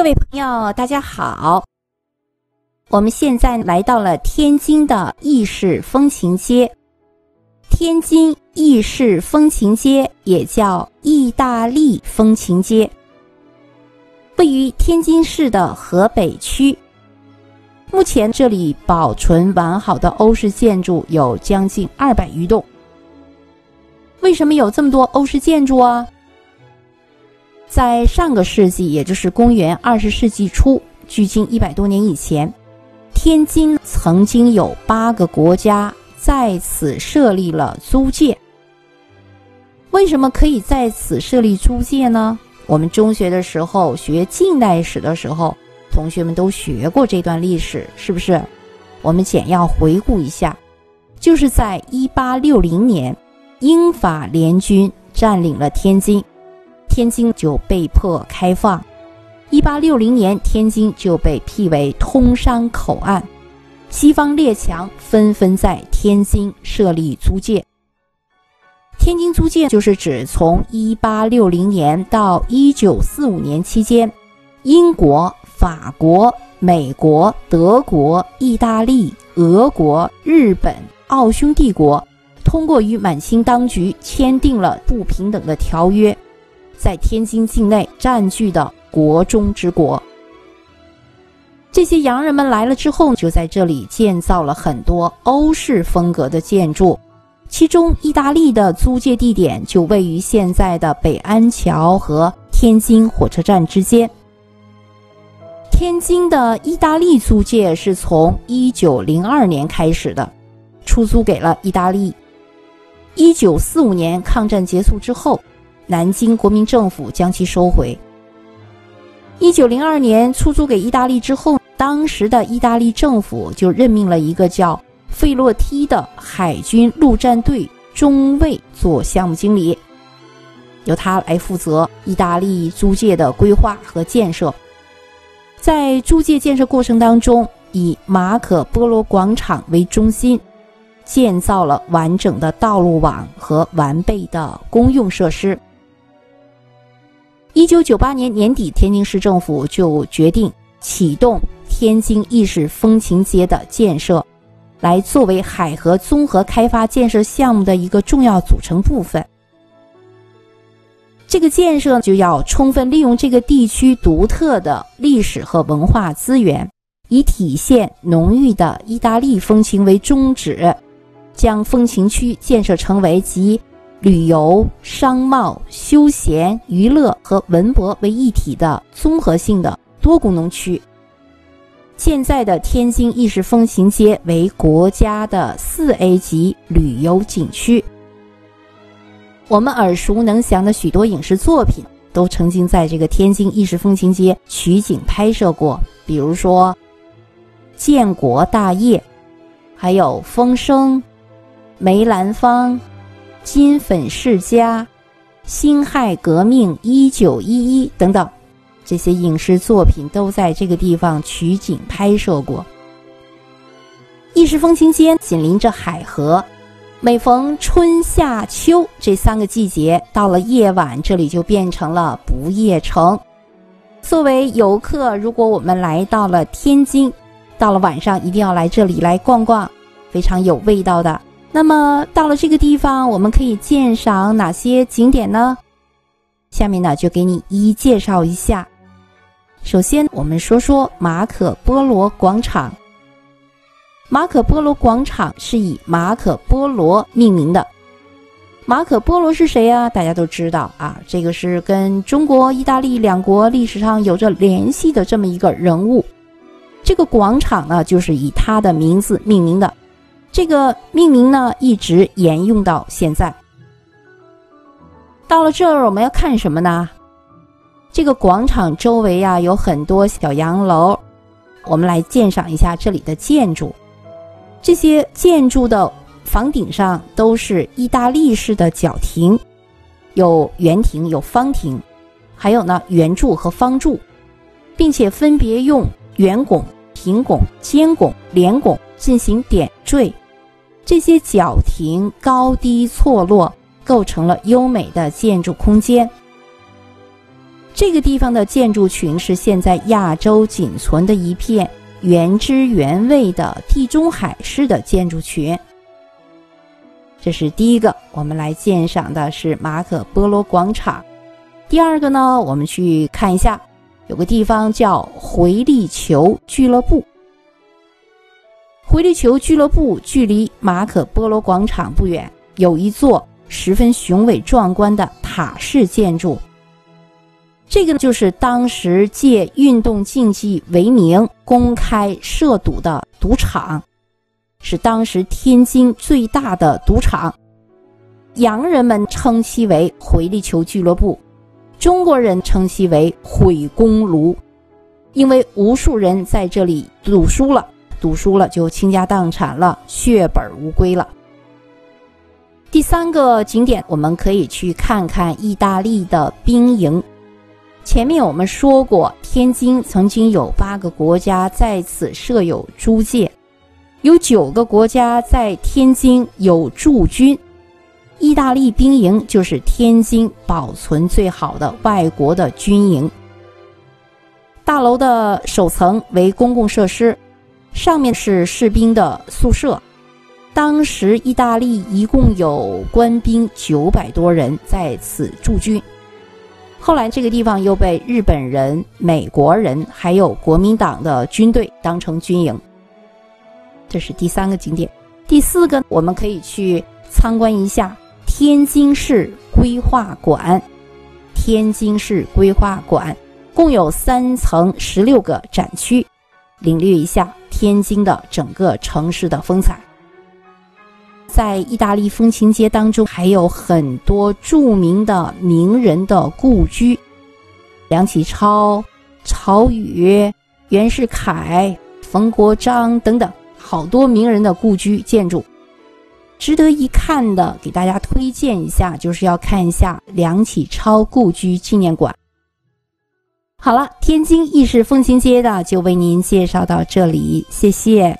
各位朋友，大家好！我们现在来到了天津的意式风情街。天津意式风情街也叫意大利风情街，位于天津市的河北区。目前这里保存完好的欧式建筑有将近二百余栋。为什么有这么多欧式建筑啊？在上个世纪，也就是公元二十世纪初，距今一百多年以前，天津曾经有八个国家在此设立了租界。为什么可以在此设立租界呢？我们中学的时候学近代史的时候，同学们都学过这段历史，是不是？我们简要回顾一下，就是在一八六零年，英法联军占领了天津。天津就被迫开放。一八六零年，天津就被辟为通商口岸，西方列强纷纷在天津设立租界。天津租界就是指从一八六零年到一九四五年期间，英国、法国、美国、德国、意大利、俄国、日本、奥匈帝国通过与满清当局签订了不平等的条约。在天津境内占据的国中之国，这些洋人们来了之后，就在这里建造了很多欧式风格的建筑。其中，意大利的租界地点就位于现在的北安桥和天津火车站之间。天津的意大利租界是从一九零二年开始的，出租给了意大利。一九四五年抗战结束之后。南京国民政府将其收回。一九零二年出租给意大利之后，当时的意大利政府就任命了一个叫费洛梯的海军陆战队中尉做项目经理，由他来负责意大利租界的规划和建设。在租界建设过程当中，以马可波罗广场为中心，建造了完整的道路网和完备的公用设施。一九九八年年底，天津市政府就决定启动天津意式风情街的建设，来作为海河综合开发建设项目的一个重要组成部分。这个建设就要充分利用这个地区独特的历史和文化资源，以体现浓郁的意大利风情为宗旨，将风情区建设成为集。旅游、商贸、休闲、娱乐和文博为一体的综合性的多功能区。现在的天津意式风情街为国家的四 A 级旅游景区。我们耳熟能详的许多影视作品都曾经在这个天津意式风情街取景拍摄过，比如说《建国大业》，还有《风声》《梅兰芳》。金粉世家、辛亥革命、一九一一等等，这些影视作品都在这个地方取景拍摄过。意式风情街紧邻着海河，每逢春夏秋这三个季节，到了夜晚，这里就变成了不夜城。作为游客，如果我们来到了天津，到了晚上一定要来这里来逛逛，非常有味道的。那么到了这个地方，我们可以鉴赏哪些景点呢？下面呢就给你一一介绍一下。首先，我们说说马可波罗广场。马可波罗广场是以马可波罗命名的。马可波罗是谁呀？大家都知道啊，这个是跟中国、意大利两国历史上有着联系的这么一个人物。这个广场呢，就是以他的名字命名的。这个命名呢，一直沿用到现在。到了这儿，我们要看什么呢？这个广场周围啊，有很多小洋楼，我们来鉴赏一下这里的建筑。这些建筑的房顶上都是意大利式的角亭，有圆亭，有方亭，还有呢圆柱和方柱，并且分别用圆拱、平拱、尖拱、连拱进行点缀。这些角亭高低错落，构成了优美的建筑空间。这个地方的建筑群是现在亚洲仅存的一片原汁原味的地中海式的建筑群。这是第一个，我们来鉴赏的是马可波罗广场。第二个呢，我们去看一下，有个地方叫回力球俱乐部。回力球俱乐部距离马可波罗广场不远，有一座十分雄伟壮观的塔式建筑。这个就是当时借运动竞技为名公开涉赌的赌场，是当时天津最大的赌场。洋人们称其为回力球俱乐部，中国人称其为毁公炉，因为无数人在这里赌输了。赌输了就倾家荡产了，血本无归了。第三个景点，我们可以去看看意大利的兵营。前面我们说过，天津曾经有八个国家在此设有租界，有九个国家在天津有驻军。意大利兵营就是天津保存最好的外国的军营。大楼的首层为公共设施。上面是士兵的宿舍，当时意大利一共有官兵九百多人在此驻军。后来这个地方又被日本人、美国人还有国民党的军队当成军营。这是第三个景点。第四个，我们可以去参观一下天津市规划馆。天津市规划馆共有三层十六个展区，领略一下。天津的整个城市的风采，在意大利风情街当中，还有很多著名的名人的故居，梁启超、曹禺、袁世凯、冯国璋等等，好多名人的故居建筑，值得一看的，给大家推荐一下，就是要看一下梁启超故居纪念馆。好了，天津意式风情街的就为您介绍到这里，谢谢。